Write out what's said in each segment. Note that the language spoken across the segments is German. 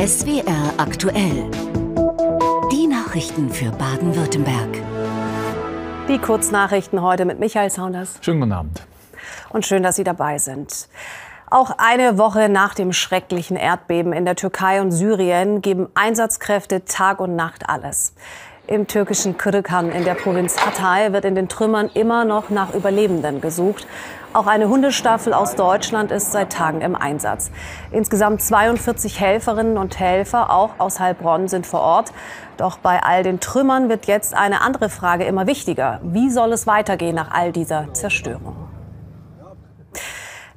SWR aktuell. Die Nachrichten für Baden-Württemberg. Die Kurznachrichten heute mit Michael Saunders. Schönen guten Abend. Und schön, dass Sie dabei sind. Auch eine Woche nach dem schrecklichen Erdbeben in der Türkei und Syrien geben Einsatzkräfte Tag und Nacht alles. Im türkischen Kırıkhan in der Provinz Hatay wird in den Trümmern immer noch nach Überlebenden gesucht. Auch eine Hundestaffel aus Deutschland ist seit Tagen im Einsatz. Insgesamt 42 Helferinnen und Helfer, auch aus Heilbronn, sind vor Ort. Doch bei all den Trümmern wird jetzt eine andere Frage immer wichtiger. Wie soll es weitergehen nach all dieser Zerstörung?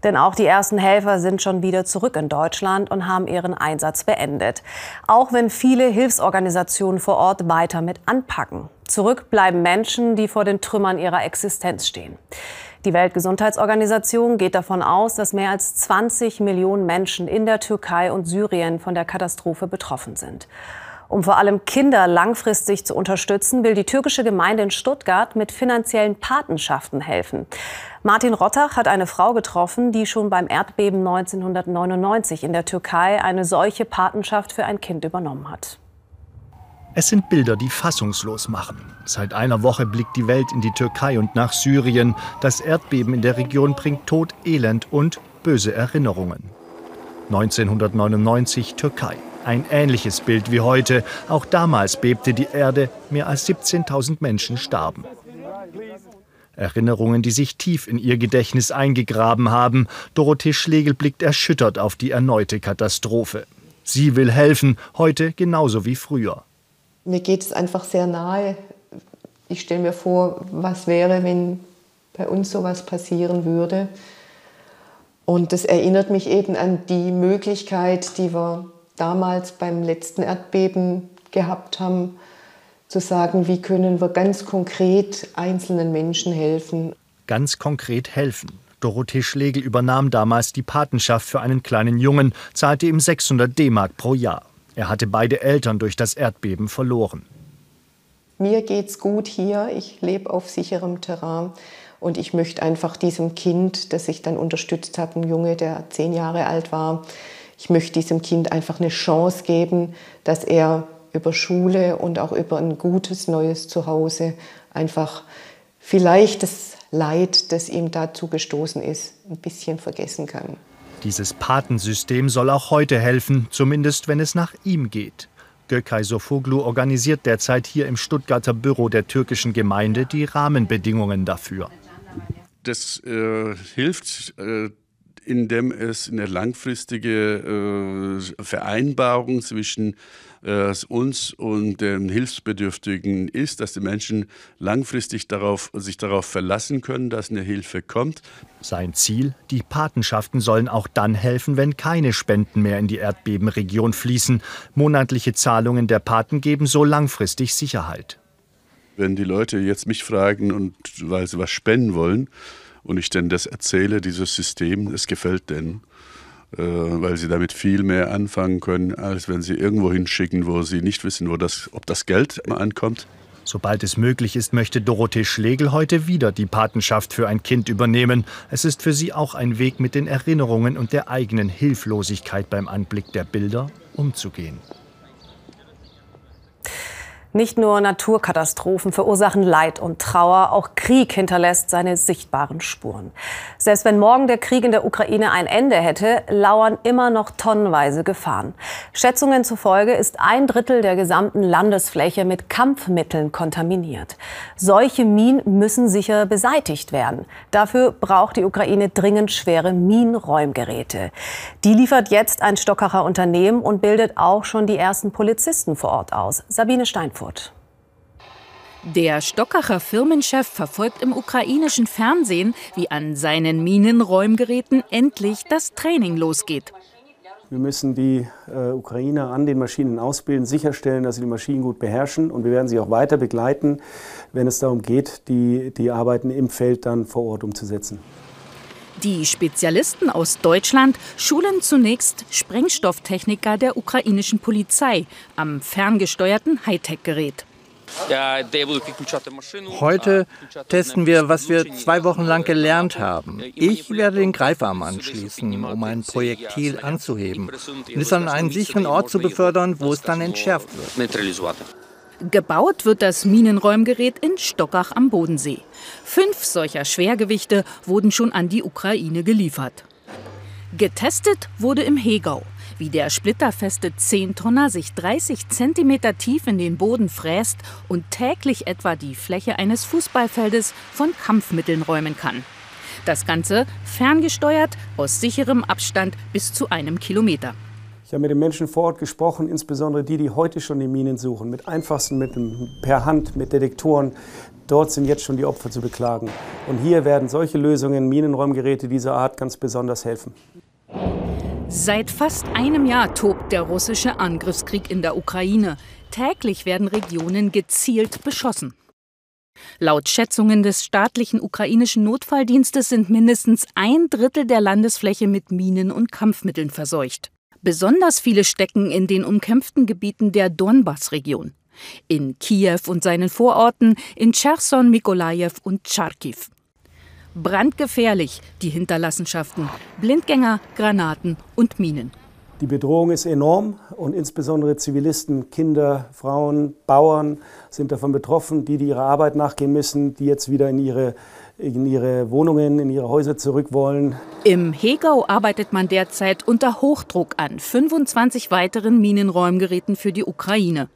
Denn auch die ersten Helfer sind schon wieder zurück in Deutschland und haben ihren Einsatz beendet. Auch wenn viele Hilfsorganisationen vor Ort weiter mit anpacken. Zurück bleiben Menschen, die vor den Trümmern ihrer Existenz stehen. Die Weltgesundheitsorganisation geht davon aus, dass mehr als 20 Millionen Menschen in der Türkei und Syrien von der Katastrophe betroffen sind. Um vor allem Kinder langfristig zu unterstützen, will die türkische Gemeinde in Stuttgart mit finanziellen Patenschaften helfen. Martin Rottach hat eine Frau getroffen, die schon beim Erdbeben 1999 in der Türkei eine solche Patenschaft für ein Kind übernommen hat. Es sind Bilder, die fassungslos machen. Seit einer Woche blickt die Welt in die Türkei und nach Syrien. Das Erdbeben in der Region bringt Tod, Elend und böse Erinnerungen. 1999 Türkei. Ein ähnliches Bild wie heute. Auch damals bebte die Erde, mehr als 17.000 Menschen starben. Erinnerungen, die sich tief in ihr Gedächtnis eingegraben haben. Dorothee Schlegel blickt erschüttert auf die erneute Katastrophe. Sie will helfen, heute genauso wie früher. Mir geht es einfach sehr nahe. Ich stelle mir vor, was wäre, wenn bei uns sowas passieren würde. Und das erinnert mich eben an die Möglichkeit, die wir damals beim letzten Erdbeben gehabt haben, zu sagen, wie können wir ganz konkret einzelnen Menschen helfen. Ganz konkret helfen. Dorothee Schlegel übernahm damals die Patenschaft für einen kleinen Jungen, zahlte ihm 600 D-Mark pro Jahr. Er hatte beide Eltern durch das Erdbeben verloren. Mir geht's gut hier, ich lebe auf sicherem Terrain und ich möchte einfach diesem Kind, das ich dann unterstützt habe, ein Junge, der zehn Jahre alt war, ich möchte diesem Kind einfach eine Chance geben, dass er über Schule und auch über ein gutes neues Zuhause einfach vielleicht das Leid, das ihm dazu gestoßen ist, ein bisschen vergessen kann. Dieses Patensystem soll auch heute helfen, zumindest wenn es nach ihm geht. Gökay Sofoglu organisiert derzeit hier im Stuttgarter Büro der türkischen Gemeinde die Rahmenbedingungen dafür. Das äh, hilft äh, indem es eine langfristige äh, Vereinbarung zwischen äh, uns und den Hilfsbedürftigen ist, dass die Menschen langfristig darauf, sich darauf verlassen können, dass eine Hilfe kommt. Sein Ziel, die Patenschaften sollen auch dann helfen, wenn keine Spenden mehr in die Erdbebenregion fließen. Monatliche Zahlungen der Paten geben so langfristig Sicherheit. Wenn die Leute jetzt mich fragen und weil sie was spenden wollen, und ich denn das erzähle, dieses System, es gefällt denen, äh, weil sie damit viel mehr anfangen können, als wenn sie irgendwo hinschicken, wo sie nicht wissen, wo das, ob das Geld ankommt. Sobald es möglich ist, möchte Dorothee Schlegel heute wieder die Patenschaft für ein Kind übernehmen. Es ist für sie auch ein Weg, mit den Erinnerungen und der eigenen Hilflosigkeit beim Anblick der Bilder umzugehen. Nicht nur Naturkatastrophen verursachen Leid und Trauer, auch Krieg hinterlässt seine sichtbaren Spuren. Selbst wenn morgen der Krieg in der Ukraine ein Ende hätte, lauern immer noch tonnenweise Gefahren. Schätzungen zufolge ist ein Drittel der gesamten Landesfläche mit Kampfmitteln kontaminiert. Solche Minen müssen sicher beseitigt werden. Dafür braucht die Ukraine dringend schwere Minenräumgeräte. Die liefert jetzt ein Stockacher Unternehmen und bildet auch schon die ersten Polizisten vor Ort aus. Sabine Steinfurt. Frankfurt. Der Stockacher Firmenchef verfolgt im ukrainischen Fernsehen, wie an seinen Minenräumgeräten endlich das Training losgeht. Wir müssen die äh, Ukrainer an den Maschinen ausbilden, sicherstellen, dass sie die Maschinen gut beherrschen. Und wir werden sie auch weiter begleiten, wenn es darum geht, die, die Arbeiten im Feld dann vor Ort umzusetzen. Die Spezialisten aus Deutschland schulen zunächst Sprengstofftechniker der ukrainischen Polizei am ferngesteuerten Hightech-Gerät. Heute testen wir, was wir zwei Wochen lang gelernt haben. Ich werde den Greifarm anschließen, um ein Projektil anzuheben und es an einen sicheren Ort zu befördern, wo es dann entschärft wird. Gebaut wird das Minenräumgerät in Stockach am Bodensee. Fünf solcher Schwergewichte wurden schon an die Ukraine geliefert. Getestet wurde im Hegau, wie der splitterfeste 10-Tonner sich 30 Zentimeter tief in den Boden fräst und täglich etwa die Fläche eines Fußballfeldes von Kampfmitteln räumen kann. Das Ganze ferngesteuert aus sicherem Abstand bis zu einem Kilometer. Ich habe mit den Menschen vor Ort gesprochen, insbesondere die, die heute schon die Minen suchen, mit einfachsten Mitteln, per Hand, mit Detektoren. Dort sind jetzt schon die Opfer zu beklagen. Und hier werden solche Lösungen, Minenräumgeräte dieser Art, ganz besonders helfen. Seit fast einem Jahr tobt der russische Angriffskrieg in der Ukraine. Täglich werden Regionen gezielt beschossen. Laut Schätzungen des staatlichen ukrainischen Notfalldienstes sind mindestens ein Drittel der Landesfläche mit Minen und Kampfmitteln verseucht. Besonders viele stecken in den umkämpften Gebieten der Donbass-Region. In Kiew und seinen Vororten, in Cherson, Mikolajew und Charkiw. Brandgefährlich, die Hinterlassenschaften, Blindgänger, Granaten und Minen. Die Bedrohung ist enorm und insbesondere Zivilisten, Kinder, Frauen, Bauern sind davon betroffen, die, die ihrer Arbeit nachgehen müssen, die jetzt wieder in ihre, in ihre Wohnungen, in ihre Häuser zurück wollen. Im Hegau arbeitet man derzeit unter Hochdruck an 25 weiteren Minenräumgeräten für die Ukraine.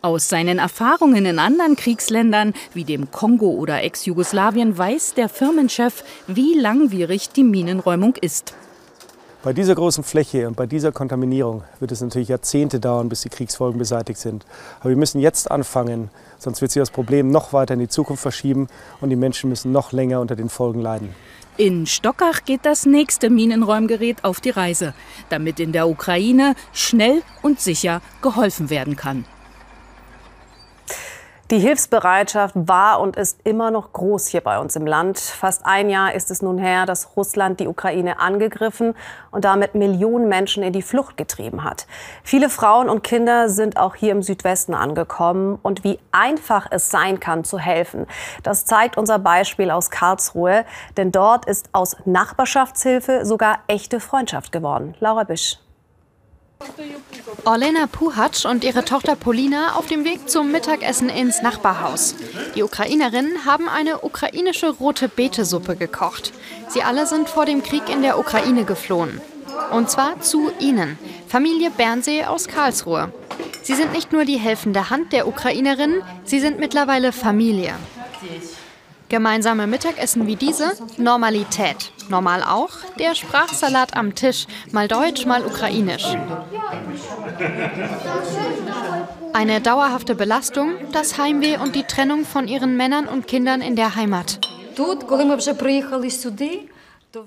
Aus seinen Erfahrungen in anderen Kriegsländern wie dem Kongo oder Ex-Jugoslawien weiß der Firmenchef, wie langwierig die Minenräumung ist. Bei dieser großen Fläche und bei dieser Kontaminierung wird es natürlich Jahrzehnte dauern, bis die Kriegsfolgen beseitigt sind. Aber wir müssen jetzt anfangen, sonst wird sich das Problem noch weiter in die Zukunft verschieben und die Menschen müssen noch länger unter den Folgen leiden. In Stockach geht das nächste Minenräumgerät auf die Reise, damit in der Ukraine schnell und sicher geholfen werden kann. Die Hilfsbereitschaft war und ist immer noch groß hier bei uns im Land. Fast ein Jahr ist es nun her, dass Russland die Ukraine angegriffen und damit Millionen Menschen in die Flucht getrieben hat. Viele Frauen und Kinder sind auch hier im Südwesten angekommen. Und wie einfach es sein kann, zu helfen, das zeigt unser Beispiel aus Karlsruhe. Denn dort ist aus Nachbarschaftshilfe sogar echte Freundschaft geworden. Laura Bisch. Orlena Puhatsch und ihre Tochter Polina auf dem Weg zum Mittagessen ins Nachbarhaus. Die Ukrainerinnen haben eine ukrainische rote Betesuppe gekocht. Sie alle sind vor dem Krieg in der Ukraine geflohen. Und zwar zu ihnen, Familie Bernsee aus Karlsruhe. Sie sind nicht nur die helfende Hand der Ukrainerinnen, sie sind mittlerweile Familie. Gemeinsame Mittagessen wie diese, Normalität. Normal auch der Sprachsalat am Tisch, mal Deutsch, mal Ukrainisch. Eine dauerhafte Belastung, das Heimweh und die Trennung von ihren Männern und Kindern in der Heimat.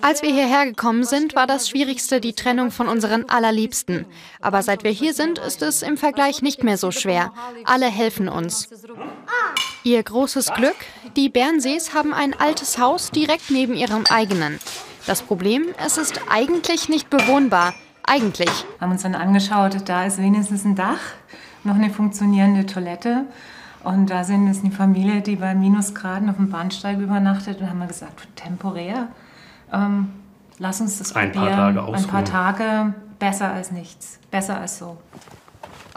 Als wir hierher gekommen sind, war das Schwierigste die Trennung von unseren Allerliebsten. Aber seit wir hier sind, ist es im Vergleich nicht mehr so schwer. Alle helfen uns. Ihr großes Glück, die Bernsees haben ein altes Haus direkt neben ihrem eigenen. Das Problem, es ist eigentlich nicht bewohnbar. Eigentlich. Wir haben uns dann angeschaut, da ist wenigstens ein Dach, noch eine funktionierende Toilette. Und da sind es eine Familie, die bei Minusgraden auf dem Bahnsteig übernachtet. Und haben wir gesagt, temporär, ähm, lass uns das ein probieren. Paar Tage ausruhen. ein paar Tage, besser als nichts. Besser als so.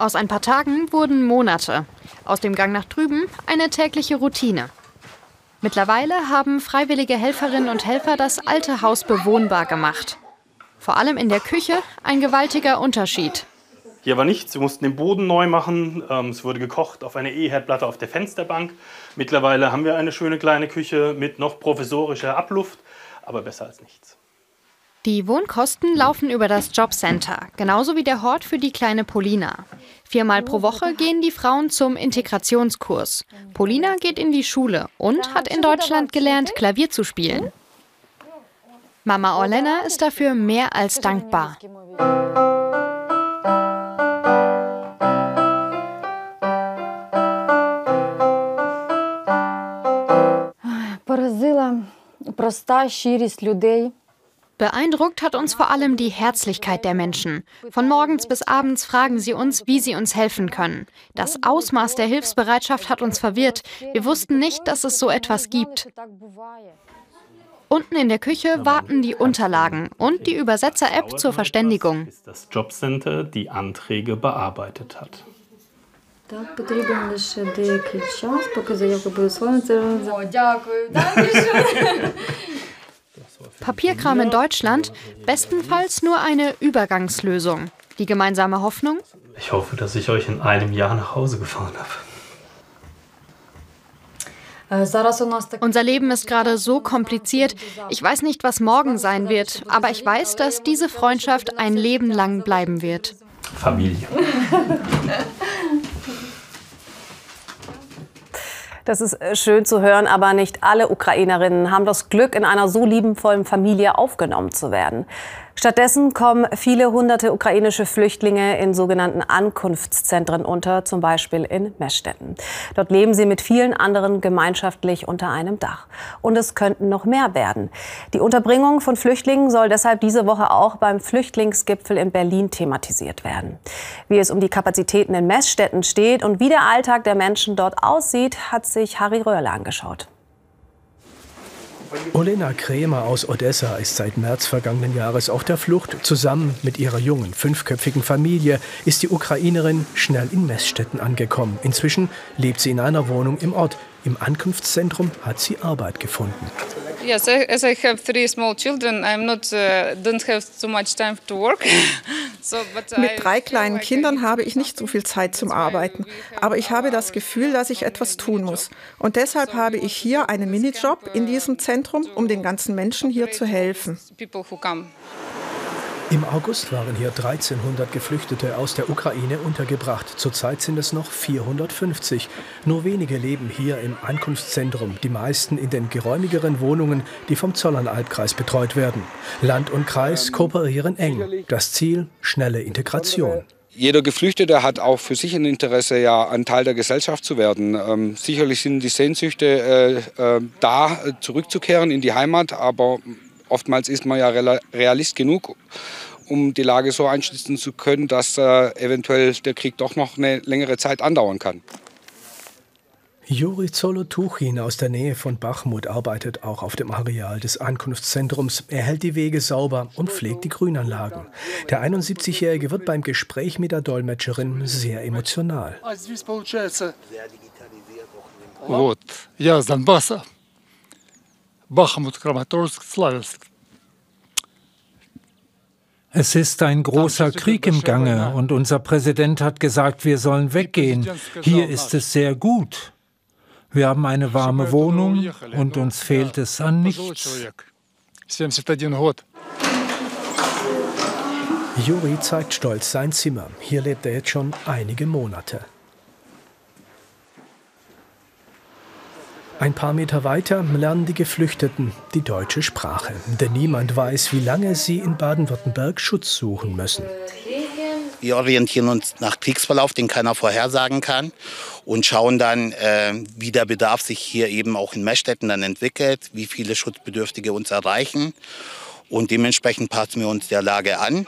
Aus ein paar Tagen wurden Monate. Aus dem Gang nach drüben eine tägliche Routine. Mittlerweile haben freiwillige Helferinnen und Helfer das alte Haus bewohnbar gemacht. Vor allem in der Küche ein gewaltiger Unterschied. Hier war nichts, wir mussten den Boden neu machen. Ähm, es wurde gekocht auf einer E-Herdplatte auf der Fensterbank. Mittlerweile haben wir eine schöne kleine Küche mit noch provisorischer Abluft, aber besser als nichts. Die Wohnkosten laufen über das Jobcenter, genauso wie der Hort für die kleine Polina. Viermal pro Woche gehen die Frauen zum Integrationskurs. Polina geht in die Schule und hat in Deutschland gelernt, Klavier zu spielen. Mama Orlena ist dafür mehr als dankbar. Поразила проста щирість людей. Beeindruckt hat uns vor allem die Herzlichkeit der Menschen. Von morgens bis abends fragen sie uns, wie sie uns helfen können. Das Ausmaß der Hilfsbereitschaft hat uns verwirrt. Wir wussten nicht, dass es so etwas gibt. Unten in der Küche warten die Unterlagen und die Übersetzer-App zur Verständigung. Bis das Jobcenter die Anträge bearbeitet hat. Так, потрібен лише деякий час, поки заявка буде схвалена. Це Дякую, Papierkram in Deutschland, bestenfalls nur eine Übergangslösung. Die gemeinsame Hoffnung? Ich hoffe, dass ich euch in einem Jahr nach Hause gefahren habe. Unser Leben ist gerade so kompliziert. Ich weiß nicht, was morgen sein wird, aber ich weiß, dass diese Freundschaft ein Leben lang bleiben wird. Familie. Das ist äh, schön zu hören, aber nicht alle Ukrainerinnen haben das Glück, in einer so liebenvollen Familie aufgenommen zu werden. Stattdessen kommen viele hunderte ukrainische Flüchtlinge in sogenannten Ankunftszentren unter, zum Beispiel in Messstätten. Dort leben sie mit vielen anderen gemeinschaftlich unter einem Dach. Und es könnten noch mehr werden. Die Unterbringung von Flüchtlingen soll deshalb diese Woche auch beim Flüchtlingsgipfel in Berlin thematisiert werden. Wie es um die Kapazitäten in Messstätten steht und wie der Alltag der Menschen dort aussieht, hat sich Harry Röhrle angeschaut. Olena Kremer aus Odessa ist seit März vergangenen Jahres auf der Flucht. Zusammen mit ihrer jungen, fünfköpfigen Familie ist die Ukrainerin schnell in Messstätten angekommen. Inzwischen lebt sie in einer Wohnung im Ort. Im Ankunftszentrum hat sie Arbeit gefunden. Yes, as I have three small children, I'm not uh, don't have so much time to work. so, Mit drei kleinen Kindern habe ich nicht so viel Zeit zum Arbeiten, aber ich habe das Gefühl, dass ich etwas tun muss. Und deshalb habe ich hier einen Minijob in diesem Zentrum, um den ganzen Menschen hier zu helfen. People who come. Im August waren hier 1300 Geflüchtete aus der Ukraine untergebracht. Zurzeit sind es noch 450. Nur wenige leben hier im Ankunftszentrum, die meisten in den geräumigeren Wohnungen, die vom Zollernalbkreis betreut werden. Land und Kreis kooperieren eng. Das Ziel schnelle Integration. Jeder Geflüchtete hat auch für sich ein Interesse, ja, ein Teil der Gesellschaft zu werden. Ähm, sicherlich sind die Sehnsüchte äh, äh, da, zurückzukehren in die Heimat, aber oftmals ist man ja realist genug, um die Lage so einschätzen zu können, dass äh, eventuell der Krieg doch noch eine längere Zeit andauern kann. Juri Zolotuchin aus der Nähe von Bachmut arbeitet auch auf dem Areal des Ankunftszentrums. Er hält die Wege sauber und pflegt die Grünanlagen. Der 71-Jährige wird beim Gespräch mit der Dolmetscherin sehr emotional. Gut, ja, ist dann besser. Bachmut, Kramatorsk, Slavisk. Es ist ein großer Krieg im Gange und unser Präsident hat gesagt, wir sollen weggehen. Hier ist es sehr gut. Wir haben eine warme Wohnung und uns fehlt es an nichts. Juri zeigt stolz sein Zimmer. Hier lebt er jetzt schon einige Monate. Ein paar Meter weiter lernen die Geflüchteten die deutsche Sprache, denn niemand weiß, wie lange sie in Baden-Württemberg Schutz suchen müssen. Wir orientieren uns nach Kriegsverlauf, den keiner vorhersagen kann, und schauen dann, äh, wie der Bedarf sich hier eben auch in Messstätten dann entwickelt, wie viele Schutzbedürftige uns erreichen. Und dementsprechend passen wir uns der Lage an.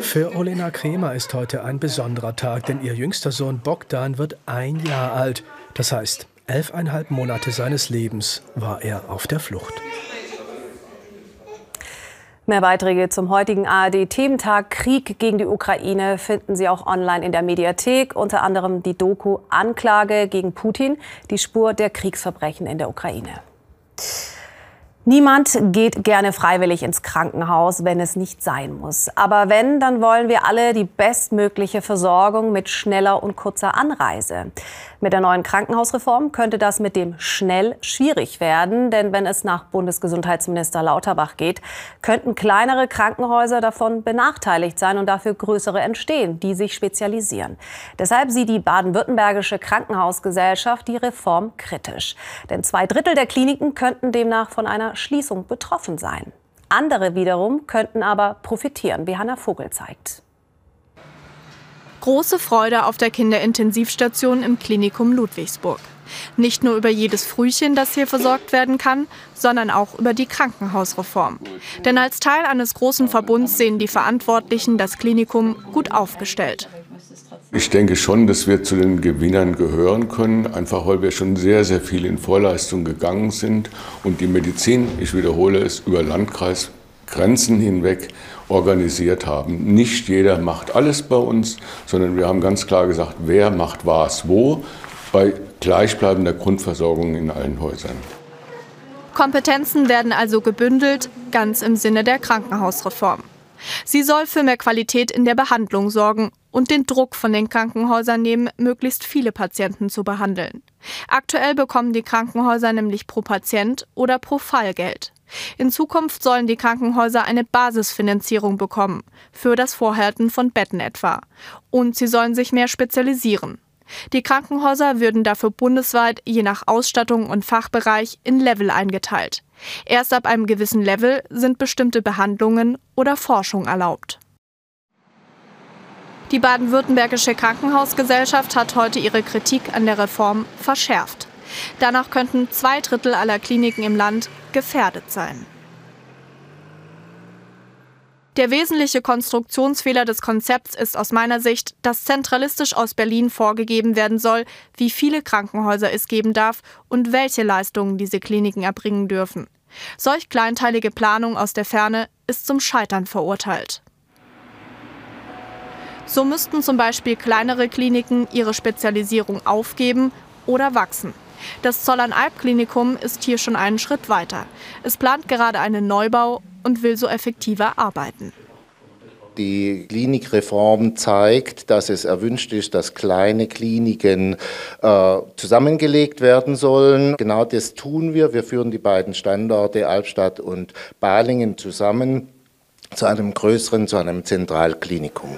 Für Olena Kremer ist heute ein besonderer Tag, denn ihr jüngster Sohn Bogdan wird ein Jahr alt. Das heißt, Elfeinhalb Monate seines Lebens war er auf der Flucht. Mehr Beiträge zum heutigen ARD-Thementag Krieg gegen die Ukraine finden Sie auch online in der Mediathek. Unter anderem die Doku Anklage gegen Putin, die Spur der Kriegsverbrechen in der Ukraine. Niemand geht gerne freiwillig ins Krankenhaus, wenn es nicht sein muss. Aber wenn, dann wollen wir alle die bestmögliche Versorgung mit schneller und kurzer Anreise. Mit der neuen Krankenhausreform könnte das mit dem schnell schwierig werden, denn wenn es nach Bundesgesundheitsminister Lauterbach geht, könnten kleinere Krankenhäuser davon benachteiligt sein und dafür größere entstehen, die sich spezialisieren. Deshalb sieht die baden-württembergische Krankenhausgesellschaft die Reform kritisch. Denn zwei Drittel der Kliniken könnten demnach von Schließung betroffen sein. Andere wiederum könnten aber profitieren, wie Hanna Vogel zeigt. Große Freude auf der Kinderintensivstation im Klinikum Ludwigsburg. Nicht nur über jedes Frühchen, das hier versorgt werden kann, sondern auch über die Krankenhausreform. Denn als Teil eines großen Verbunds sehen die Verantwortlichen das Klinikum gut aufgestellt. Ich denke schon, dass wir zu den Gewinnern gehören können, einfach weil wir schon sehr, sehr viel in Vorleistung gegangen sind und die Medizin, ich wiederhole es, über Landkreisgrenzen hinweg organisiert haben. Nicht jeder macht alles bei uns, sondern wir haben ganz klar gesagt, wer macht was wo bei gleichbleibender Grundversorgung in allen Häusern. Kompetenzen werden also gebündelt, ganz im Sinne der Krankenhausreform. Sie soll für mehr Qualität in der Behandlung sorgen und den Druck von den Krankenhäusern nehmen, möglichst viele Patienten zu behandeln. Aktuell bekommen die Krankenhäuser nämlich pro Patient oder pro Fall Geld. In Zukunft sollen die Krankenhäuser eine Basisfinanzierung bekommen, für das Vorhalten von Betten etwa. Und sie sollen sich mehr spezialisieren. Die Krankenhäuser würden dafür bundesweit je nach Ausstattung und Fachbereich in Level eingeteilt. Erst ab einem gewissen Level sind bestimmte Behandlungen oder Forschung erlaubt. Die baden-württembergische Krankenhausgesellschaft hat heute ihre Kritik an der Reform verschärft. Danach könnten zwei Drittel aller Kliniken im Land gefährdet sein. Der wesentliche Konstruktionsfehler des Konzepts ist aus meiner Sicht, dass zentralistisch aus Berlin vorgegeben werden soll, wie viele Krankenhäuser es geben darf und welche Leistungen diese Kliniken erbringen dürfen. Solch kleinteilige Planung aus der Ferne ist zum Scheitern verurteilt. So müssten zum Beispiel kleinere Kliniken ihre Spezialisierung aufgeben oder wachsen. Das Zollernalb-Klinikum ist hier schon einen Schritt weiter. Es plant gerade einen Neubau und will so effektiver arbeiten. Die Klinikreform zeigt, dass es erwünscht ist, dass kleine Kliniken äh, zusammengelegt werden sollen. Genau das tun wir. Wir führen die beiden Standorte Albstadt und Balingen zusammen zu einem größeren, zu einem Zentralklinikum.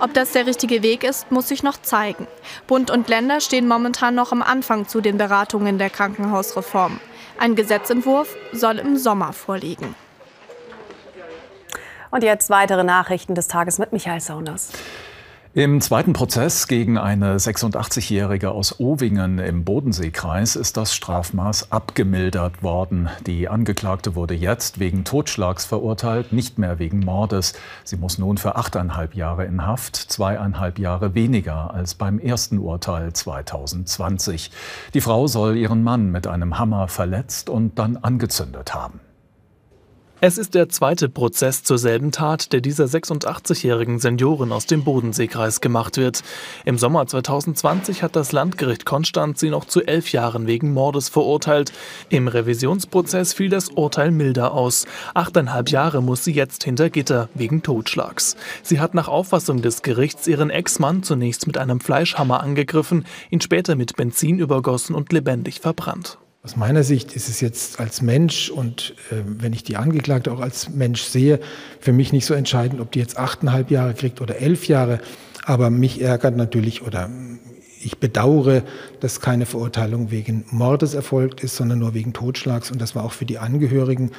Ob das der richtige Weg ist, muss sich noch zeigen. Bund und Länder stehen momentan noch am Anfang zu den Beratungen der Krankenhausreform. Ein Gesetzentwurf soll im Sommer vorliegen. Und jetzt weitere Nachrichten des Tages mit Michael Sauners. Im zweiten Prozess gegen eine 86-Jährige aus Owingen im Bodenseekreis ist das Strafmaß abgemildert worden. Die Angeklagte wurde jetzt wegen Totschlags verurteilt, nicht mehr wegen Mordes. Sie muss nun für achteinhalb Jahre in Haft, zweieinhalb Jahre weniger als beim ersten Urteil 2020. Die Frau soll ihren Mann mit einem Hammer verletzt und dann angezündet haben. Es ist der zweite Prozess zur selben Tat, der dieser 86-jährigen Seniorin aus dem Bodenseekreis gemacht wird. Im Sommer 2020 hat das Landgericht Konstanz sie noch zu elf Jahren wegen Mordes verurteilt. Im Revisionsprozess fiel das Urteil milder aus. Achteinhalb Jahre muss sie jetzt hinter Gitter wegen Totschlags. Sie hat nach Auffassung des Gerichts ihren Ex-Mann zunächst mit einem Fleischhammer angegriffen, ihn später mit Benzin übergossen und lebendig verbrannt. Aus meiner Sicht ist es jetzt als Mensch und äh, wenn ich die Angeklagte auch als Mensch sehe, für mich nicht so entscheidend, ob die jetzt achteinhalb Jahre kriegt oder elf Jahre. Aber mich ärgert natürlich oder ich bedauere, dass keine Verurteilung wegen Mordes erfolgt ist, sondern nur wegen Totschlags. Und das war auch für die Angehörigen,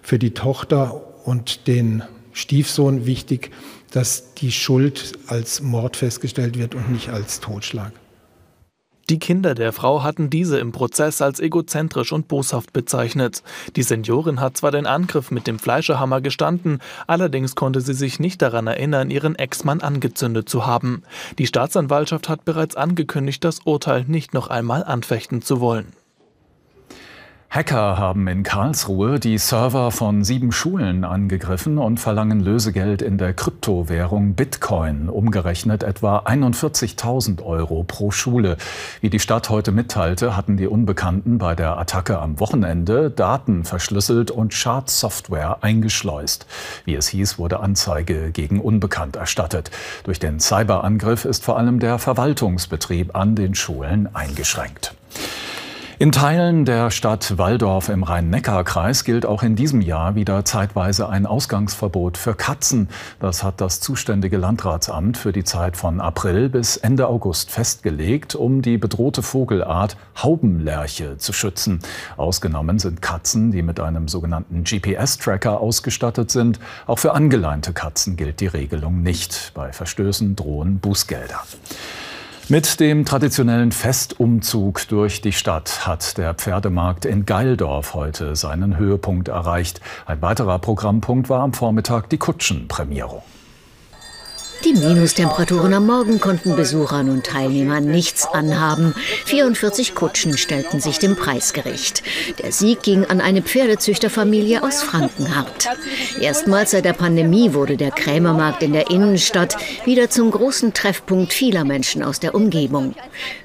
für die Tochter und den Stiefsohn wichtig, dass die Schuld als Mord festgestellt wird und nicht als Totschlag. Die Kinder der Frau hatten diese im Prozess als egozentrisch und boshaft bezeichnet. Die Seniorin hat zwar den Angriff mit dem Fleischerhammer gestanden, allerdings konnte sie sich nicht daran erinnern, ihren Ex-Mann angezündet zu haben. Die Staatsanwaltschaft hat bereits angekündigt, das Urteil nicht noch einmal anfechten zu wollen. Hacker haben in Karlsruhe die Server von sieben Schulen angegriffen und verlangen Lösegeld in der Kryptowährung Bitcoin, umgerechnet etwa 41.000 Euro pro Schule. Wie die Stadt heute mitteilte, hatten die Unbekannten bei der Attacke am Wochenende Daten verschlüsselt und Schadsoftware eingeschleust. Wie es hieß, wurde Anzeige gegen Unbekannt erstattet. Durch den Cyberangriff ist vor allem der Verwaltungsbetrieb an den Schulen eingeschränkt. In Teilen der Stadt Walldorf im Rhein-Neckar-Kreis gilt auch in diesem Jahr wieder zeitweise ein Ausgangsverbot für Katzen. Das hat das zuständige Landratsamt für die Zeit von April bis Ende August festgelegt, um die bedrohte Vogelart Haubenlerche zu schützen. Ausgenommen sind Katzen, die mit einem sogenannten GPS-Tracker ausgestattet sind. Auch für angeleinte Katzen gilt die Regelung nicht. Bei Verstößen drohen Bußgelder. Mit dem traditionellen Festumzug durch die Stadt hat der Pferdemarkt in Geildorf heute seinen Höhepunkt erreicht. Ein weiterer Programmpunkt war am Vormittag die Kutschenprämierung. Die Minustemperaturen am Morgen konnten Besuchern und Teilnehmern nichts anhaben. 44 Kutschen stellten sich dem Preis gerecht. Der Sieg ging an eine Pferdezüchterfamilie aus Frankenhardt. Erstmals seit der Pandemie wurde der Krämermarkt in der Innenstadt wieder zum großen Treffpunkt vieler Menschen aus der Umgebung.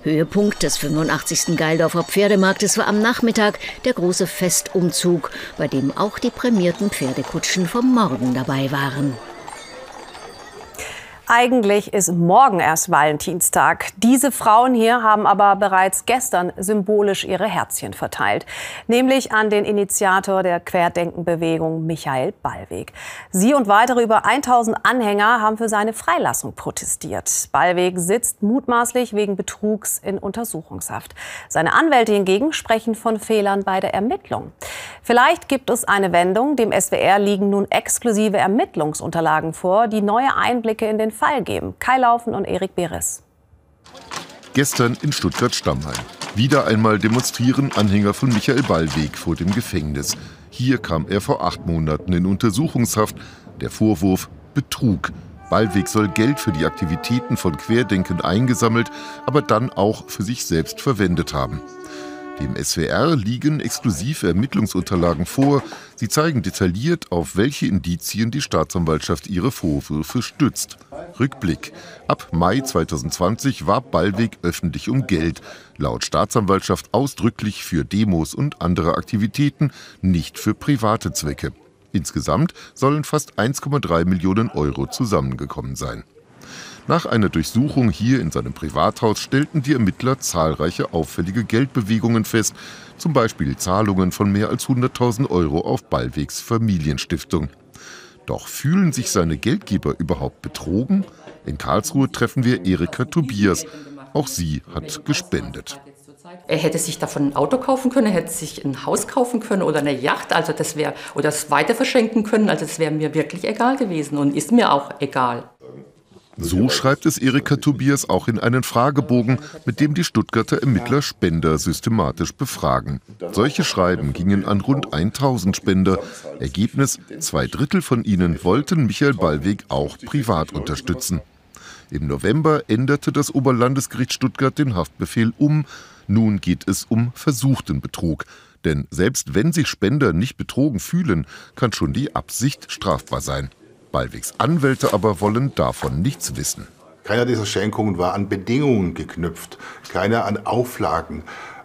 Höhepunkt des 85. Geildorfer Pferdemarktes war am Nachmittag der große Festumzug, bei dem auch die prämierten Pferdekutschen vom Morgen dabei waren. Eigentlich ist morgen erst Valentinstag. Diese Frauen hier haben aber bereits gestern symbolisch ihre Herzchen verteilt, nämlich an den Initiator der Querdenkenbewegung Michael Ballweg. Sie und weitere über 1000 Anhänger haben für seine Freilassung protestiert. Ballweg sitzt mutmaßlich wegen Betrugs in Untersuchungshaft. Seine Anwälte hingegen sprechen von Fehlern bei der Ermittlung. Vielleicht gibt es eine Wendung. Dem SWR liegen nun exklusive Ermittlungsunterlagen vor, die neue Einblicke in den Fall geben. Kai Laufen und Erik Beres. Gestern in Stuttgart-Stammheim. Wieder einmal demonstrieren Anhänger von Michael Ballweg vor dem Gefängnis. Hier kam er vor acht Monaten in Untersuchungshaft. Der Vorwurf Betrug. Ballweg soll Geld für die Aktivitäten von Querdenken eingesammelt, aber dann auch für sich selbst verwendet haben. Dem SWR liegen exklusive Ermittlungsunterlagen vor. Sie zeigen detailliert, auf welche Indizien die Staatsanwaltschaft ihre Vorwürfe stützt. Rückblick. Ab Mai 2020 war Ballweg öffentlich um Geld. Laut Staatsanwaltschaft ausdrücklich für Demos und andere Aktivitäten, nicht für private Zwecke. Insgesamt sollen fast 1,3 Millionen Euro zusammengekommen sein. Nach einer Durchsuchung hier in seinem Privathaus stellten die Ermittler zahlreiche auffällige Geldbewegungen fest, zum Beispiel Zahlungen von mehr als 100.000 Euro auf Ballwegs Familienstiftung. Doch fühlen sich seine Geldgeber überhaupt betrogen? In Karlsruhe treffen wir Erika Tobias. Auch sie hat gespendet. Er hätte sich davon ein Auto kaufen können, er hätte sich ein Haus kaufen können oder eine Yacht, also das wäre oder es weiter verschenken können, also das wäre mir wirklich egal gewesen und ist mir auch egal. So schreibt es Erika Tobias auch in einen Fragebogen, mit dem die Stuttgarter Ermittler Spender systematisch befragen. Solche Schreiben gingen an rund 1000 Spender. Ergebnis, zwei Drittel von ihnen wollten Michael Ballweg auch privat unterstützen. Im November änderte das Oberlandesgericht Stuttgart den Haftbefehl um. Nun geht es um versuchten Betrug. Denn selbst wenn sich Spender nicht betrogen fühlen, kann schon die Absicht strafbar sein. Ballwegs Anwälte aber wollen davon nichts wissen. Keiner dieser Schenkungen war an Bedingungen geknüpft, keiner an Auflagen.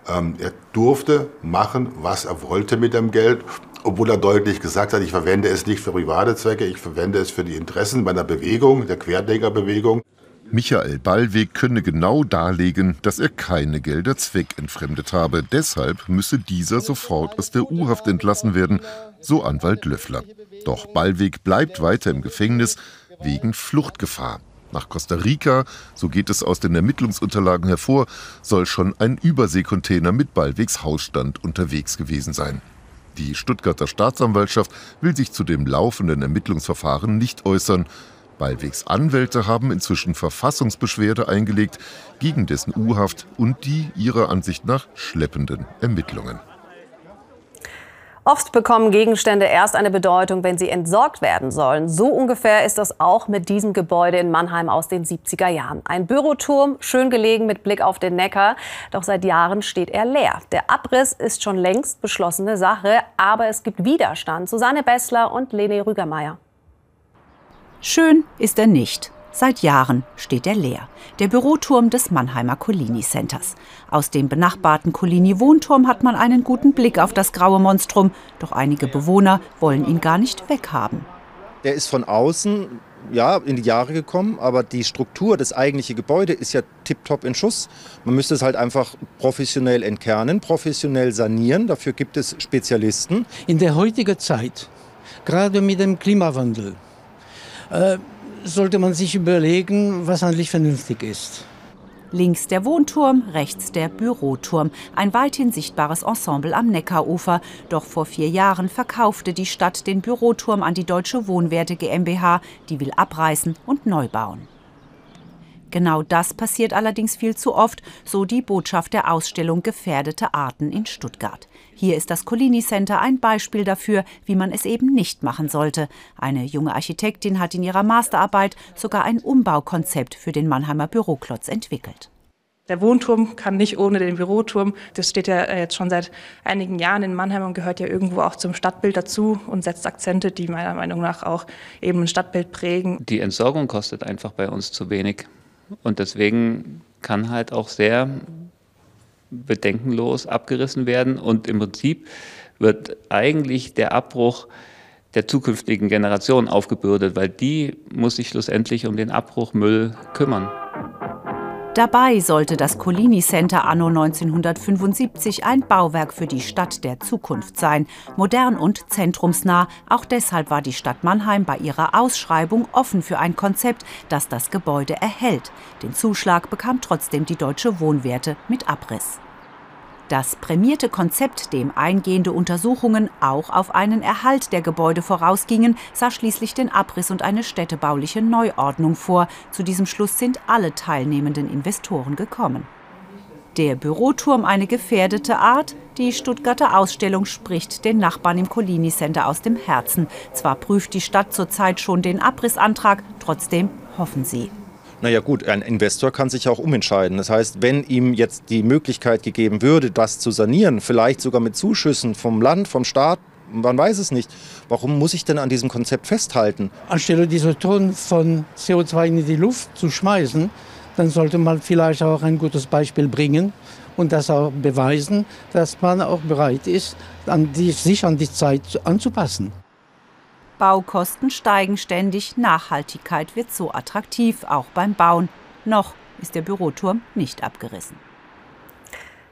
Ähm, er durfte machen, was er wollte mit dem Geld, obwohl er deutlich gesagt hat, ich verwende es nicht für private Zwecke, ich verwende es für die Interessen meiner Bewegung, der Querdenkerbewegung. Michael Ballweg könne genau darlegen, dass er keine Gelder zweckentfremdet habe. Deshalb müsse dieser sofort aus der U-Haft entlassen werden, so Anwalt Löffler. Doch Ballweg bleibt weiter im Gefängnis wegen Fluchtgefahr. Nach Costa Rica, so geht es aus den Ermittlungsunterlagen hervor, soll schon ein Überseekontainer mit Ballwegs Hausstand unterwegs gewesen sein. Die Stuttgarter Staatsanwaltschaft will sich zu dem laufenden Ermittlungsverfahren nicht äußern. Ballwegs Anwälte haben inzwischen Verfassungsbeschwerde eingelegt gegen dessen U-Haft und die ihrer Ansicht nach schleppenden Ermittlungen. Oft bekommen Gegenstände erst eine Bedeutung, wenn sie entsorgt werden sollen. So ungefähr ist das auch mit diesem Gebäude in Mannheim aus den 70er Jahren. Ein Büroturm, schön gelegen mit Blick auf den Neckar. Doch seit Jahren steht er leer. Der Abriss ist schon längst beschlossene Sache, aber es gibt Widerstand. Susanne Bessler und Lene Rügermeier. Schön ist er nicht. Seit Jahren steht er leer. Der Büroturm des Mannheimer Collini Centers. Aus dem benachbarten Collini Wohnturm hat man einen guten Blick auf das graue Monstrum, doch einige Bewohner wollen ihn gar nicht weghaben. Der ist von außen ja, in die Jahre gekommen, aber die Struktur, das eigentliche Gebäude ist ja tiptop in Schuss. Man müsste es halt einfach professionell entkernen, professionell sanieren. Dafür gibt es Spezialisten. In der heutigen Zeit, gerade mit dem Klimawandel, äh, sollte man sich überlegen, was eigentlich vernünftig ist. Links der Wohnturm, rechts der Büroturm. Ein weithin sichtbares Ensemble am Neckarufer. Doch vor vier Jahren verkaufte die Stadt den Büroturm an die Deutsche Wohnwerte GmbH. Die will abreißen und neu bauen. Genau das passiert allerdings viel zu oft, so die Botschaft der Ausstellung Gefährdete Arten in Stuttgart. Hier ist das Collini Center ein Beispiel dafür, wie man es eben nicht machen sollte. Eine junge Architektin hat in ihrer Masterarbeit sogar ein Umbaukonzept für den Mannheimer Büroklotz entwickelt. Der Wohnturm kann nicht ohne den Büroturm. Das steht ja äh, jetzt schon seit einigen Jahren in Mannheim und gehört ja irgendwo auch zum Stadtbild dazu und setzt Akzente, die meiner Meinung nach auch eben ein Stadtbild prägen. Die Entsorgung kostet einfach bei uns zu wenig. Und deswegen kann halt auch sehr bedenkenlos abgerissen werden. Und im Prinzip wird eigentlich der Abbruch der zukünftigen Generation aufgebürdet, weil die muss sich schlussendlich um den Abbruchmüll kümmern. Dabei sollte das Collini Center anno 1975 ein Bauwerk für die Stadt der Zukunft sein, modern und zentrumsnah. Auch deshalb war die Stadt Mannheim bei ihrer Ausschreibung offen für ein Konzept, das das Gebäude erhält. Den Zuschlag bekam trotzdem die Deutsche Wohnwerte mit Abriss. Das prämierte Konzept, dem eingehende Untersuchungen auch auf einen Erhalt der Gebäude vorausgingen, sah schließlich den Abriss und eine städtebauliche Neuordnung vor. Zu diesem Schluss sind alle teilnehmenden Investoren gekommen. Der Büroturm eine gefährdete Art? Die Stuttgarter Ausstellung spricht den Nachbarn im Collini Center aus dem Herzen. Zwar prüft die Stadt zurzeit schon den Abrissantrag, trotzdem hoffen sie. Naja gut, ein Investor kann sich auch umentscheiden. Das heißt, wenn ihm jetzt die Möglichkeit gegeben würde, das zu sanieren, vielleicht sogar mit Zuschüssen vom Land, vom Staat, man weiß es nicht. Warum muss ich denn an diesem Konzept festhalten? Anstelle diese Tonnen von CO2 in die Luft zu schmeißen, dann sollte man vielleicht auch ein gutes Beispiel bringen und das auch beweisen, dass man auch bereit ist, an die, sich an die Zeit anzupassen. Baukosten steigen ständig, Nachhaltigkeit wird so attraktiv, auch beim Bauen. Noch ist der Büroturm nicht abgerissen.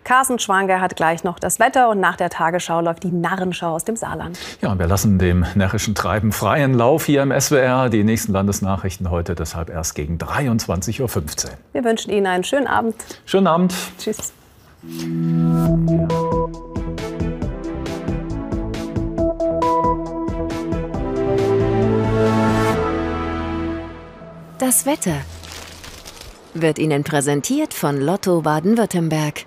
Carsten Schwanger hat gleich noch das Wetter und nach der Tagesschau läuft die Narrenschau aus dem Saarland. Ja, und wir lassen dem närrischen Treiben freien Lauf hier im SWR. Die nächsten Landesnachrichten heute deshalb erst gegen 23.15 Uhr. Wir wünschen Ihnen einen schönen Abend. Schönen Abend. Tschüss. Das Wetter wird Ihnen präsentiert von Lotto Baden-Württemberg.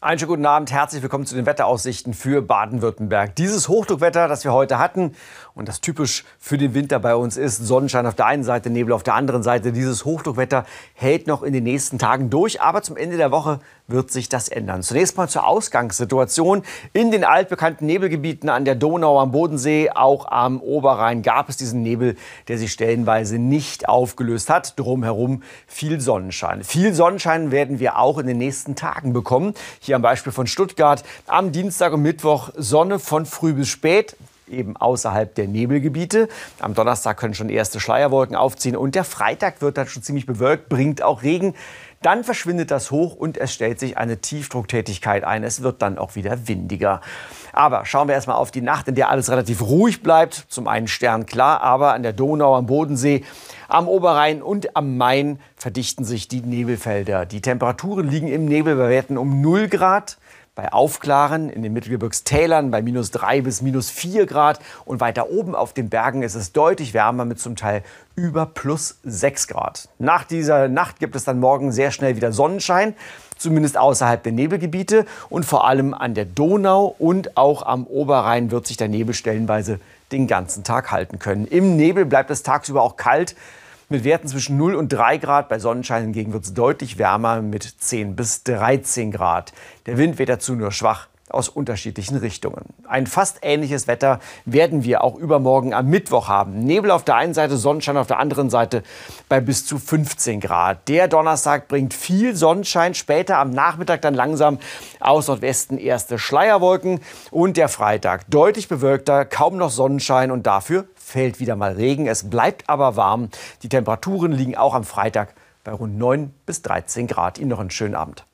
Einen schönen guten Abend, herzlich willkommen zu den Wetteraussichten für Baden-Württemberg. Dieses Hochdruckwetter, das wir heute hatten und das typisch für den Winter bei uns ist, Sonnenschein auf der einen Seite, Nebel auf der anderen Seite, dieses Hochdruckwetter hält noch in den nächsten Tagen durch, aber zum Ende der Woche wird sich das ändern. Zunächst mal zur Ausgangssituation. In den altbekannten Nebelgebieten an der Donau, am Bodensee, auch am Oberrhein gab es diesen Nebel, der sich stellenweise nicht aufgelöst hat. Drumherum viel Sonnenschein. Viel Sonnenschein werden wir auch in den nächsten Tagen bekommen. Hier am Beispiel von Stuttgart. Am Dienstag und Mittwoch Sonne von früh bis spät eben außerhalb der Nebelgebiete. Am Donnerstag können schon erste Schleierwolken aufziehen und der Freitag wird dann schon ziemlich bewölkt, bringt auch Regen. Dann verschwindet das hoch und es stellt sich eine Tiefdrucktätigkeit ein. Es wird dann auch wieder windiger. Aber schauen wir erstmal auf die Nacht, in der alles relativ ruhig bleibt. Zum einen Stern klar, aber an der Donau, am Bodensee, am Oberrhein und am Main verdichten sich die Nebelfelder. Die Temperaturen liegen im Nebel bei Werten um 0 Grad bei Aufklaren in den Mittelgebirgstälern bei minus 3 bis minus 4 Grad und weiter oben auf den Bergen ist es deutlich wärmer mit zum Teil über plus 6 Grad. Nach dieser Nacht gibt es dann morgen sehr schnell wieder Sonnenschein, zumindest außerhalb der Nebelgebiete und vor allem an der Donau und auch am Oberrhein wird sich der Nebel stellenweise den ganzen Tag halten können. Im Nebel bleibt es tagsüber auch kalt mit Werten zwischen 0 und 3 Grad. Bei Sonnenschein hingegen wird es deutlich wärmer mit 10 bis 13 Grad. Der Wind weht dazu nur schwach aus unterschiedlichen Richtungen. Ein fast ähnliches Wetter werden wir auch übermorgen am Mittwoch haben. Nebel auf der einen Seite, Sonnenschein auf der anderen Seite bei bis zu 15 Grad. Der Donnerstag bringt viel Sonnenschein, später am Nachmittag dann langsam aus Nordwesten erste Schleierwolken und der Freitag deutlich bewölkter, kaum noch Sonnenschein und dafür fällt wieder mal Regen. Es bleibt aber warm. Die Temperaturen liegen auch am Freitag bei rund 9 bis 13 Grad. Ihnen noch einen schönen Abend.